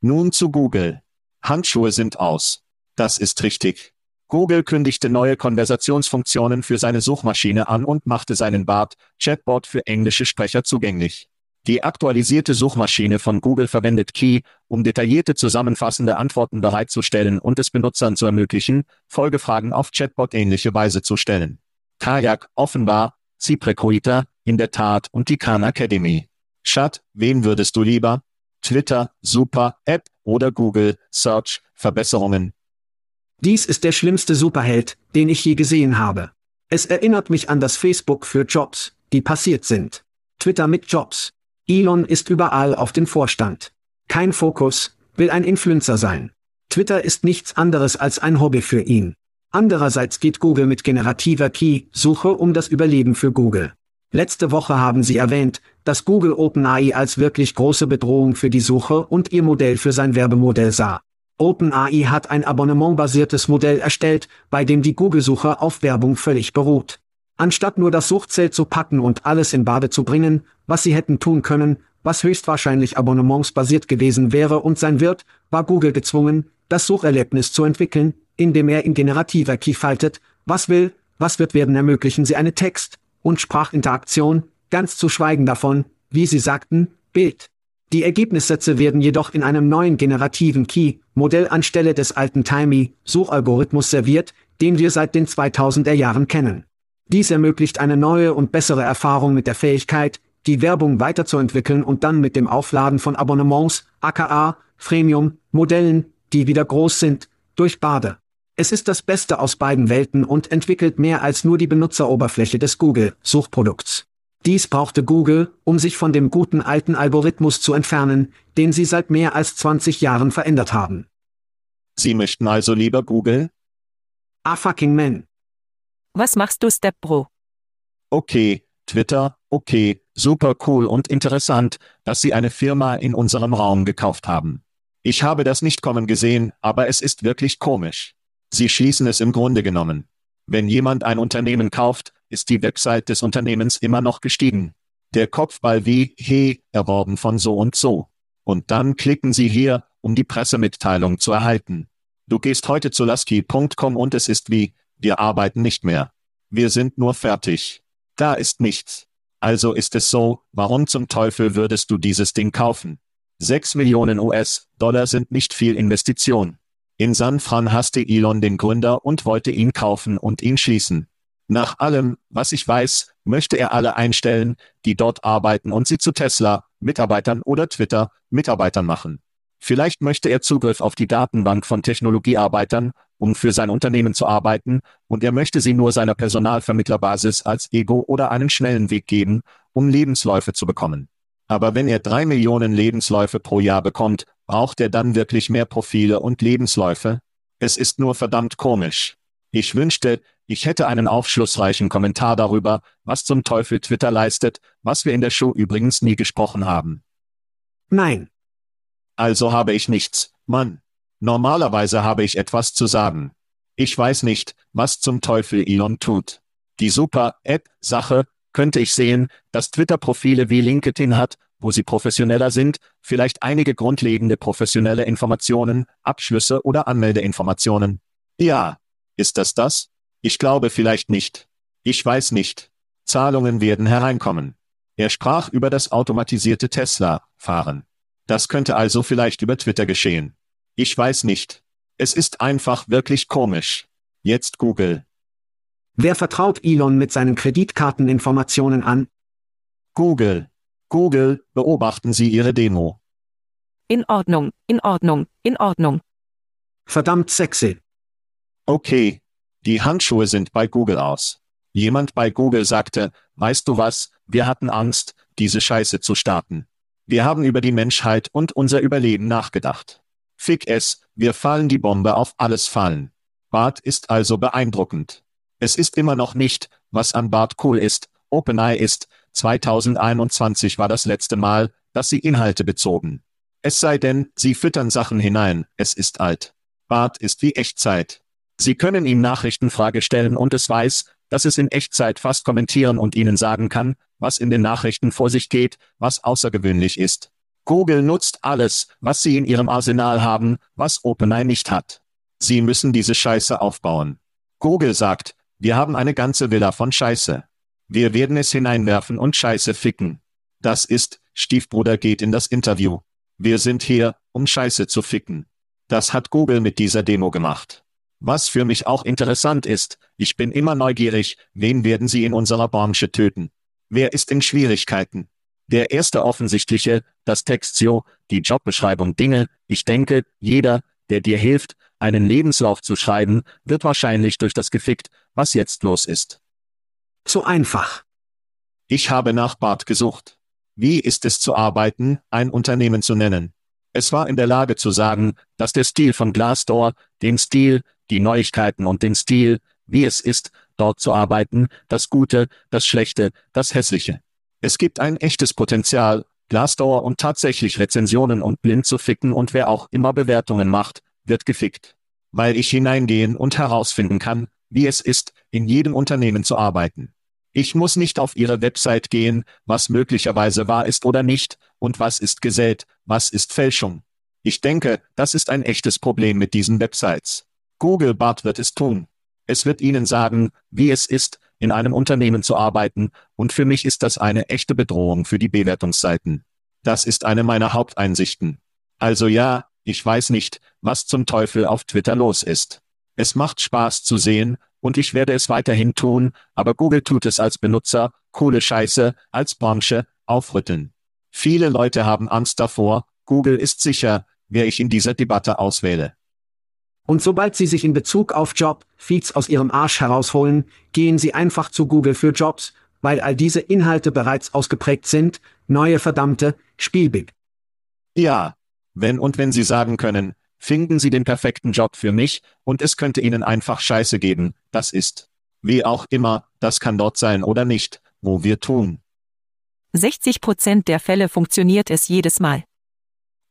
Speaker 2: Nun zu Google. Handschuhe sind aus. Das ist richtig. Google kündigte neue Konversationsfunktionen für seine Suchmaschine an und machte seinen BART, Chatbot für englische Sprecher zugänglich. Die aktualisierte Suchmaschine von Google verwendet Key, um detaillierte zusammenfassende Antworten bereitzustellen und es Benutzern zu ermöglichen, Folgefragen auf Chatbot-ähnliche Weise zu stellen. Kajak, offenbar, ZipRecruiter, in der Tat und die Khan Academy. Chat, wen würdest du lieber? Twitter, Super, App oder Google, Search, Verbesserungen.
Speaker 1: Dies ist der schlimmste Superheld, den ich je gesehen habe. Es erinnert mich an das Facebook für Jobs, die passiert sind. Twitter mit Jobs. Elon ist überall auf den Vorstand. Kein Fokus, will ein Influencer sein. Twitter ist nichts anderes als ein Hobby für ihn. Andererseits geht Google mit generativer Key-Suche um das Überleben für Google. Letzte Woche haben sie erwähnt, dass Google OpenAI als wirklich große Bedrohung für die Suche und ihr Modell für sein Werbemodell sah. OpenAI hat ein abonnementbasiertes Modell erstellt, bei dem die Google-Suche auf Werbung völlig beruht. Anstatt nur das Suchzelt zu packen und alles in Bade zu bringen, was sie hätten tun können, was höchstwahrscheinlich abonnementsbasiert gewesen wäre und sein wird, war Google gezwungen, das Sucherlebnis zu entwickeln, indem er in generativer Key faltet, was will, was wird werden ermöglichen sie eine Text- und Sprachinteraktion, ganz zu schweigen davon, wie sie sagten, Bild. Die Ergebnissätze werden jedoch in einem neuen generativen Key-Modell anstelle des alten Timey-Suchalgorithmus serviert, den wir seit den 2000er Jahren kennen. Dies ermöglicht eine neue und bessere Erfahrung mit der Fähigkeit, die Werbung weiterzuentwickeln und dann mit dem Aufladen von Abonnements, aka Freemium-Modellen, die wieder groß sind, durch Bade. Es ist das Beste aus beiden Welten und entwickelt mehr als nur die Benutzeroberfläche des Google-Suchprodukts. Dies brauchte Google, um sich von dem guten alten Algorithmus zu entfernen, den sie seit mehr als 20 Jahren verändert haben.
Speaker 2: Sie möchten also lieber Google?
Speaker 1: Ah fucking man.
Speaker 3: Was machst du, Step Bro?
Speaker 2: Okay, Twitter, okay, super cool und interessant, dass Sie eine Firma in unserem Raum gekauft haben. Ich habe das nicht kommen gesehen, aber es ist wirklich komisch. Sie schließen es im Grunde genommen. Wenn jemand ein Unternehmen kauft, ist die Website des Unternehmens immer noch gestiegen. Der Kopfball wie, hey, erworben von so und so. Und dann klicken Sie hier, um die Pressemitteilung zu erhalten. Du gehst heute zu lasky.com und es ist wie, wir arbeiten nicht mehr. Wir sind nur fertig. Da ist nichts. Also ist es so, warum zum Teufel würdest du dieses Ding kaufen? 6 Millionen US-Dollar sind nicht viel Investition. In San Fran hasste Elon den Gründer und wollte ihn kaufen und ihn schließen. Nach allem, was ich weiß, möchte er alle einstellen, die dort arbeiten und sie zu Tesla, Mitarbeitern oder Twitter, Mitarbeitern machen. Vielleicht möchte er Zugriff auf die Datenbank von Technologiearbeitern, um für sein Unternehmen zu arbeiten, und er möchte sie nur seiner Personalvermittlerbasis als Ego oder einen schnellen Weg geben, um Lebensläufe zu bekommen. Aber wenn er drei Millionen Lebensläufe pro Jahr bekommt, braucht er dann wirklich mehr Profile und Lebensläufe? Es ist nur verdammt komisch. Ich wünschte, ich hätte einen aufschlussreichen Kommentar darüber, was zum Teufel Twitter leistet, was wir in der Show übrigens nie gesprochen haben.
Speaker 1: Nein.
Speaker 2: Also habe ich nichts, Mann. Normalerweise habe ich etwas zu sagen. Ich weiß nicht, was zum Teufel Elon tut. Die Super-App-Sache, könnte ich sehen, dass Twitter Profile wie LinkedIn hat, wo sie professioneller sind, vielleicht einige grundlegende professionelle Informationen, Abschlüsse oder Anmeldeinformationen. Ja. Ist das das? Ich glaube vielleicht nicht. Ich weiß nicht. Zahlungen werden hereinkommen. Er sprach über das automatisierte Tesla-Fahren. Das könnte also vielleicht über Twitter geschehen. Ich weiß nicht. Es ist einfach wirklich komisch. Jetzt Google.
Speaker 1: Wer vertraut Elon mit seinen Kreditkarteninformationen an?
Speaker 2: Google. Google, beobachten Sie Ihre Demo.
Speaker 3: In Ordnung, in Ordnung, in Ordnung.
Speaker 1: Verdammt sexy.
Speaker 2: Okay. Die Handschuhe sind bei Google aus. Jemand bei Google sagte, weißt du was, wir hatten Angst, diese Scheiße zu starten. Wir haben über die Menschheit und unser Überleben nachgedacht. Fick es, wir fallen die Bombe auf alles fallen. Bart ist also beeindruckend. Es ist immer noch nicht, was an Bart cool ist, OpenAI ist, 2021 war das letzte Mal, dass sie Inhalte bezogen. Es sei denn, sie füttern Sachen hinein, es ist alt. Bart ist wie Echtzeit. Sie können ihm Nachrichtenfrage stellen und es weiß, dass es in Echtzeit fast kommentieren und ihnen sagen kann, was in den Nachrichten vor sich geht, was außergewöhnlich ist. Google nutzt alles, was sie in ihrem Arsenal haben, was OpenAI nicht hat. Sie müssen diese Scheiße aufbauen. Google sagt, wir haben eine ganze Villa von Scheiße. Wir werden es hineinwerfen und Scheiße ficken. Das ist, Stiefbruder geht in das Interview. Wir sind hier, um Scheiße zu ficken. Das hat Google mit dieser Demo gemacht. Was für mich auch interessant ist, ich bin immer neugierig, wen werden sie in unserer Branche töten? Wer ist in Schwierigkeiten? Der erste offensichtliche, das Textio, die Jobbeschreibung Dinge, ich denke, jeder, der dir hilft, einen Lebenslauf zu schreiben, wird wahrscheinlich durch das gefickt, was jetzt los ist.
Speaker 1: So einfach.
Speaker 2: Ich habe nach Bart gesucht. Wie ist es zu arbeiten, ein Unternehmen zu nennen? Es war in der Lage zu sagen, dass der Stil von Glassdoor, den Stil, die Neuigkeiten und den Stil, wie es ist, dort zu arbeiten, das Gute, das Schlechte, das Hässliche. Es gibt ein echtes Potenzial, Glassdoor und tatsächlich Rezensionen und blind zu ficken und wer auch immer Bewertungen macht, wird gefickt. Weil ich hineingehen und herausfinden kann, wie es ist, in jedem Unternehmen zu arbeiten. Ich muss nicht auf Ihre Website gehen, was möglicherweise wahr ist oder nicht, und was ist gesät, was ist Fälschung. Ich denke, das ist ein echtes Problem mit diesen Websites. Google Bart wird es tun. Es wird Ihnen sagen, wie es ist, in einem Unternehmen zu arbeiten, und für mich ist das eine echte Bedrohung für die Bewertungsseiten. Das ist eine meiner Haupteinsichten. Also ja, ich weiß nicht, was zum Teufel auf Twitter los ist. Es macht Spaß zu sehen, und ich werde es weiterhin tun, aber Google tut es als Benutzer, coole Scheiße, als Branche, aufrütteln. Viele Leute haben Angst davor, Google ist sicher, wer ich in dieser Debatte auswähle.
Speaker 1: Und sobald Sie sich in Bezug auf Job, Feeds aus Ihrem Arsch herausholen, gehen Sie einfach zu Google für Jobs, weil all diese Inhalte bereits ausgeprägt sind, neue verdammte, Spielbig.
Speaker 2: Ja. Wenn und wenn Sie sagen können, finden Sie den perfekten Job für mich, und es könnte Ihnen einfach Scheiße geben, das ist. Wie auch immer, das kann dort sein oder nicht, wo wir tun.
Speaker 3: 60 Prozent der Fälle funktioniert es jedes Mal.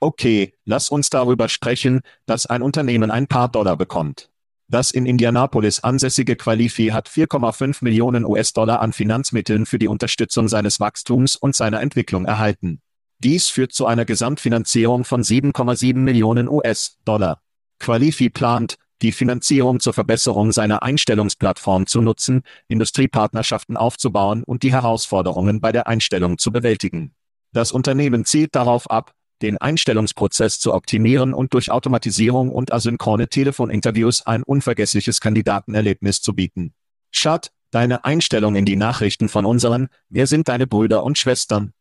Speaker 2: Okay, lass uns darüber sprechen, dass ein Unternehmen ein paar Dollar bekommt. Das in Indianapolis ansässige Qualifi hat 4,5 Millionen US-Dollar an Finanzmitteln für die Unterstützung seines Wachstums und seiner Entwicklung erhalten. Dies führt zu einer Gesamtfinanzierung von 7,7 Millionen US-Dollar. Qualifi plant, die Finanzierung zur Verbesserung seiner Einstellungsplattform zu nutzen, Industriepartnerschaften aufzubauen und die Herausforderungen bei der Einstellung zu bewältigen. Das Unternehmen zielt darauf ab, den Einstellungsprozess zu optimieren und durch Automatisierung und asynchrone Telefoninterviews ein unvergessliches Kandidatenerlebnis zu bieten. Schad, deine Einstellung in die Nachrichten von unseren, wer sind deine Brüder und Schwestern?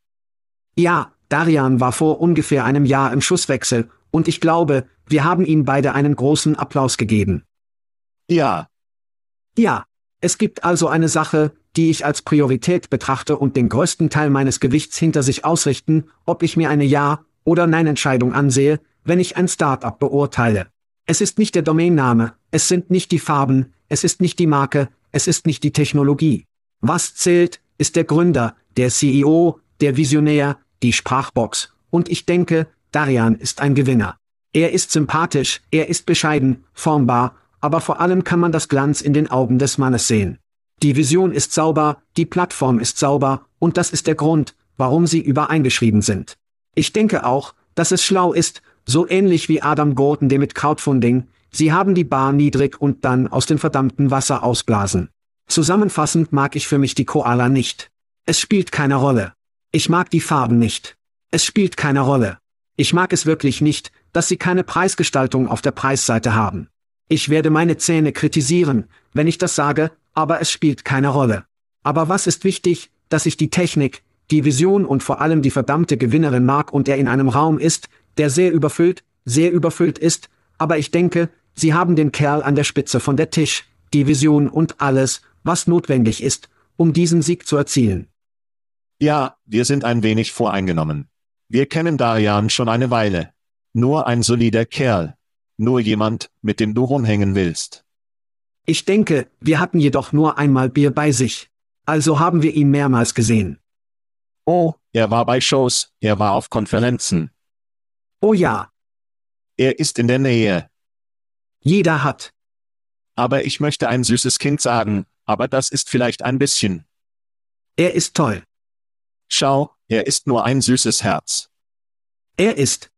Speaker 1: Ja, Darian war vor ungefähr einem Jahr im Schusswechsel, und ich glaube, wir haben ihm beide einen großen Applaus gegeben.
Speaker 2: Ja.
Speaker 1: Ja, es gibt also eine Sache, die ich als Priorität betrachte und den größten Teil meines Gewichts hinter sich ausrichten, ob ich mir eine Ja- oder Nein-Entscheidung ansehe, wenn ich ein Start-up beurteile. Es ist nicht der Domainname, es sind nicht die Farben, es ist nicht die Marke, es ist nicht die Technologie. Was zählt, ist der Gründer, der CEO, der Visionär, die Sprachbox, und ich denke, Darian ist ein Gewinner. Er ist sympathisch, er ist bescheiden, formbar, aber vor allem kann man das Glanz in den Augen des Mannes sehen. Die Vision ist sauber, die Plattform ist sauber, und das ist der Grund, warum sie übereingeschrieben sind. Ich denke auch, dass es schlau ist, so ähnlich wie Adam Gordon dem mit Crowdfunding, sie haben die Bar niedrig und dann aus dem verdammten Wasser ausblasen. Zusammenfassend mag ich für mich die Koala nicht. Es spielt keine Rolle. Ich mag die Farben nicht. Es spielt keine Rolle. Ich mag es wirklich nicht, dass sie keine Preisgestaltung auf der Preisseite haben. Ich werde meine Zähne kritisieren, wenn ich das sage, aber es spielt keine Rolle. Aber was ist wichtig, dass ich die Technik, die Vision und vor allem die verdammte Gewinnerin mag und er in einem Raum ist, der sehr überfüllt, sehr überfüllt ist, aber ich denke, sie haben den Kerl an der Spitze von der Tisch, die Vision und alles, was notwendig ist, um diesen Sieg zu erzielen.
Speaker 2: Ja, wir sind ein wenig voreingenommen. Wir kennen Darian schon eine Weile. Nur ein solider Kerl. Nur jemand, mit dem du rumhängen willst.
Speaker 1: Ich denke, wir hatten jedoch nur einmal Bier bei sich. Also haben wir ihn mehrmals gesehen.
Speaker 2: Oh, er war bei Shows, er war auf Konferenzen.
Speaker 1: Oh ja.
Speaker 2: Er ist in der Nähe.
Speaker 1: Jeder hat.
Speaker 2: Aber ich möchte ein süßes Kind sagen, aber das ist vielleicht ein bisschen.
Speaker 1: Er ist toll.
Speaker 2: Schau, er ist nur ein süßes Herz.
Speaker 1: Er ist.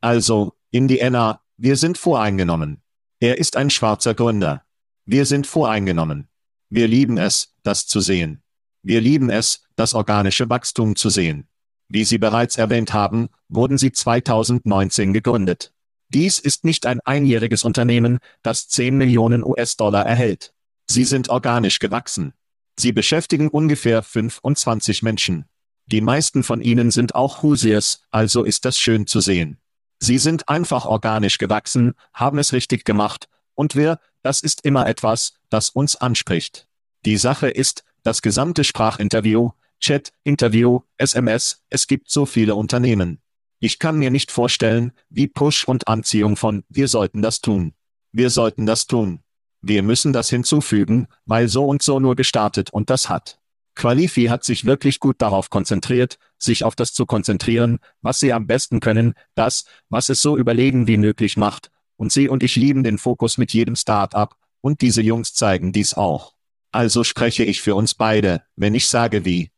Speaker 2: Also, Indiana, wir sind voreingenommen. Er ist ein schwarzer Gründer. Wir sind voreingenommen. Wir lieben es, das zu sehen. Wir lieben es, das organische Wachstum zu sehen. Wie Sie bereits erwähnt haben, wurden sie 2019 gegründet. Dies ist nicht ein einjähriges Unternehmen, das 10 Millionen US-Dollar erhält. Sie sind organisch gewachsen. Sie beschäftigen ungefähr 25 Menschen. Die meisten von ihnen sind auch Hoosiers, also ist das schön zu sehen. Sie sind einfach organisch gewachsen, haben es richtig gemacht, und wir, das ist immer etwas, das uns anspricht. Die Sache ist, das gesamte Sprachinterview, Chat, Interview, SMS, es gibt so viele Unternehmen. Ich kann mir nicht vorstellen, wie Push und Anziehung von, wir sollten das tun. Wir sollten das tun. Wir müssen das hinzufügen, weil so und so nur gestartet und das hat. Qualifi hat sich wirklich gut darauf konzentriert, sich auf das zu konzentrieren, was sie am besten können, das, was es so überlegen wie möglich macht, und sie und ich lieben den Fokus mit jedem Start-up, und diese Jungs zeigen dies auch. Also spreche ich für uns beide, wenn ich sage wie.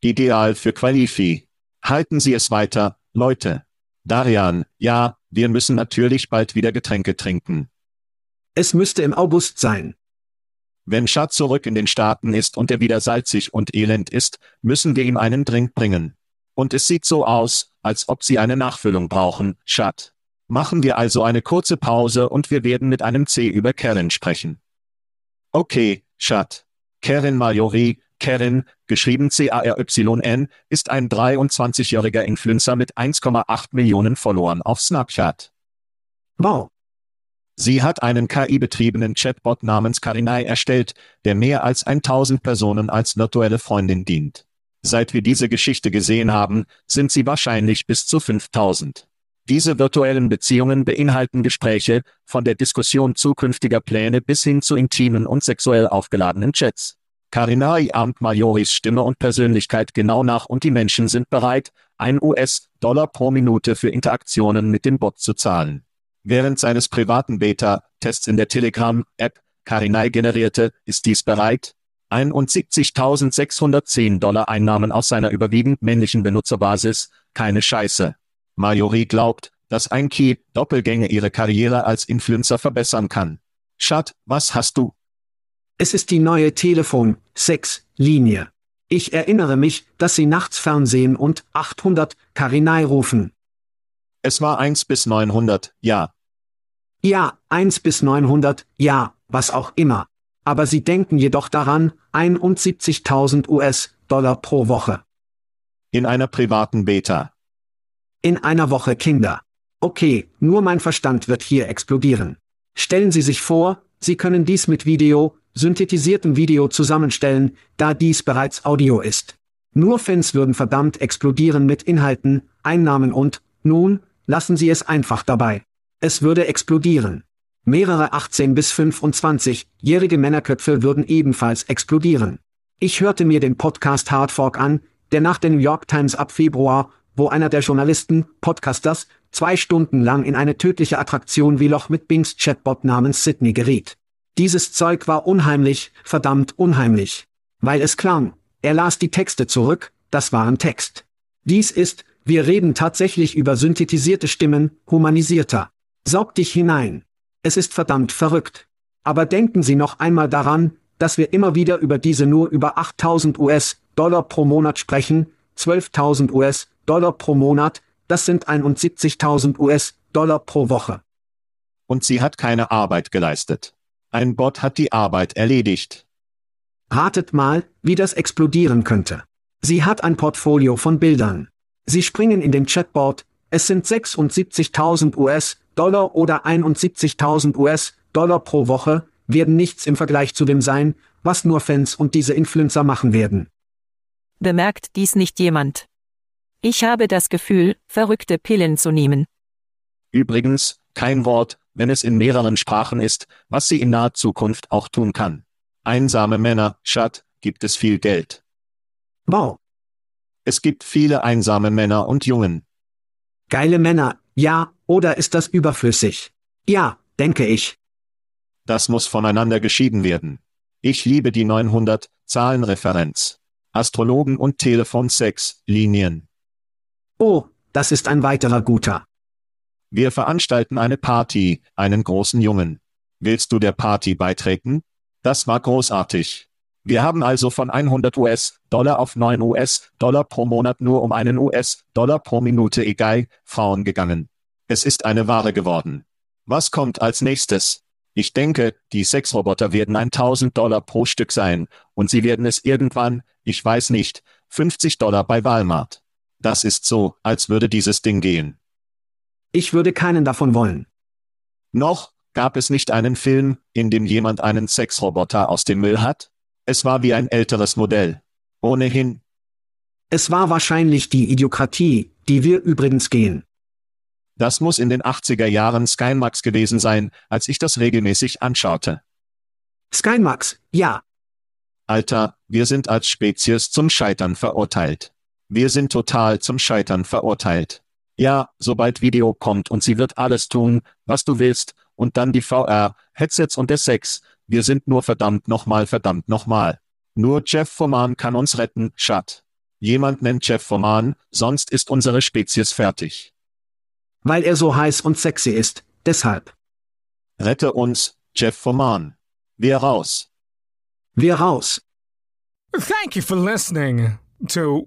Speaker 2: Ideal für Qualifi. Halten Sie es weiter, Leute. Darian, ja, wir müssen natürlich bald wieder Getränke trinken.
Speaker 1: Es müsste im August sein.
Speaker 2: Wenn Chad zurück in den Staaten ist und er wieder salzig und elend ist, müssen wir ihm einen Drink bringen. Und es sieht so aus, als ob Sie eine Nachfüllung brauchen, Chad. Machen wir also eine kurze Pause und wir werden mit einem C über Karen sprechen. Okay, Chad. Karen Majori, Karen, geschrieben C-A-R-Y-N, ist ein 23-jähriger Influencer mit 1,8 Millionen Followern auf Snapchat.
Speaker 1: Wow.
Speaker 2: Sie hat einen KI-betriebenen Chatbot namens Karinai erstellt, der mehr als 1000 Personen als virtuelle Freundin dient. Seit wir diese Geschichte gesehen haben, sind sie wahrscheinlich bis zu 5000. Diese virtuellen Beziehungen beinhalten Gespräche, von der Diskussion zukünftiger Pläne bis hin zu intimen und sexuell aufgeladenen Chats. Karinai ahmt Majoris Stimme und Persönlichkeit genau nach und die Menschen sind bereit, ein US-Dollar pro Minute für Interaktionen mit dem Bot zu zahlen. Während seines privaten Beta-Tests in der Telegram-App Karinai generierte, ist dies bereit, 71.610 Dollar Einnahmen aus seiner überwiegend männlichen Benutzerbasis, keine Scheiße. Majori glaubt, dass ein Key-Doppelgänger ihre Karriere als Influencer verbessern kann. Schat, was hast du?
Speaker 1: Es ist die neue Telefon-6-Linie. Ich erinnere mich, dass Sie nachts Fernsehen und 800 Karinai rufen.
Speaker 2: Es war 1 bis 900, ja.
Speaker 1: Ja, 1 bis 900, ja, was auch immer. Aber Sie denken jedoch daran, 71.000 US-Dollar pro Woche.
Speaker 2: In einer privaten Beta.
Speaker 1: In einer Woche Kinder. Okay, nur mein Verstand wird hier explodieren. Stellen Sie sich vor, Sie können dies mit Video, synthetisiertem Video zusammenstellen, da dies bereits Audio ist. Nur Fans würden verdammt explodieren mit Inhalten, Einnahmen und, nun, lassen Sie es einfach dabei. Es würde explodieren. Mehrere 18 bis 25-jährige Männerköpfe würden ebenfalls explodieren. Ich hörte mir den Podcast Hard Fork an, der nach der New York Times ab Februar, wo einer der Journalisten, Podcasters, zwei Stunden lang in eine tödliche Attraktion wie Loch mit Bings Chatbot namens Sydney geriet. Dieses Zeug war unheimlich, verdammt unheimlich. Weil es klang, er las die Texte zurück, das waren Text. Dies ist, wir reden tatsächlich über synthetisierte Stimmen, humanisierter. Saug dich hinein. Es ist verdammt verrückt. Aber denken Sie noch einmal daran, dass wir immer wieder über diese nur über 8000 US-Dollar pro Monat sprechen, 12.000 US-Dollar pro Monat, das sind 71.000 US-Dollar pro Woche.
Speaker 2: Und sie hat keine Arbeit geleistet. Ein Bot hat die Arbeit erledigt.
Speaker 1: Ratet mal, wie das explodieren könnte. Sie hat ein Portfolio von Bildern. Sie springen in den Chatbot, es sind 76.000 US-Dollar oder 71.000 US-Dollar pro Woche, werden nichts im Vergleich zu dem sein, was nur Fans und diese Influencer machen werden.
Speaker 3: Bemerkt dies nicht jemand? Ich habe das Gefühl, verrückte Pillen zu nehmen.
Speaker 2: Übrigens, kein Wort, wenn es in mehreren Sprachen ist, was sie in naher Zukunft auch tun kann. Einsame Männer, Schat, gibt es viel Geld.
Speaker 1: Wow.
Speaker 2: Es gibt viele einsame Männer und Jungen.
Speaker 1: Geile Männer, ja, oder ist das überflüssig? Ja, denke ich.
Speaker 2: Das muss voneinander geschieden werden. Ich liebe die 900 Zahlenreferenz. Astrologen und Telefonsex Linien.
Speaker 1: Oh, das ist ein weiterer guter.
Speaker 2: Wir veranstalten eine Party, einen großen Jungen. Willst du der Party beitreten? Das war großartig. Wir haben also von 100 US-Dollar auf 9 US-Dollar pro Monat nur um einen US-Dollar pro Minute egal, Frauen gegangen. Es ist eine Ware geworden. Was kommt als nächstes? Ich denke, die Sexroboter werden 1000 Dollar pro Stück sein, und sie werden es irgendwann, ich weiß nicht, 50 Dollar bei Walmart. Das ist so, als würde dieses Ding gehen.
Speaker 1: Ich würde keinen davon wollen.
Speaker 2: Noch gab es nicht einen Film, in dem jemand einen Sexroboter aus dem Müll hat? Es war wie ein älteres Modell. Ohnehin.
Speaker 1: Es war wahrscheinlich die Idiokratie, die wir übrigens gehen.
Speaker 2: Das muss in den 80er Jahren Skymax gewesen sein, als ich das regelmäßig anschaute.
Speaker 1: Skymax, ja.
Speaker 2: Alter, wir sind als Spezies zum Scheitern verurteilt. Wir sind total zum Scheitern verurteilt. Ja, sobald Video kommt und sie wird alles tun, was du willst, und dann die VR, Headsets und der Sex, wir sind nur verdammt nochmal verdammt nochmal. Nur Jeff Foreman kann uns retten, Schat. Jemand nennt Jeff Foreman, sonst ist unsere Spezies fertig.
Speaker 1: Weil er so heiß und sexy ist, deshalb.
Speaker 2: Rette uns, Jeff Foreman. Wir raus.
Speaker 1: Wir raus.
Speaker 5: Thank you for listening to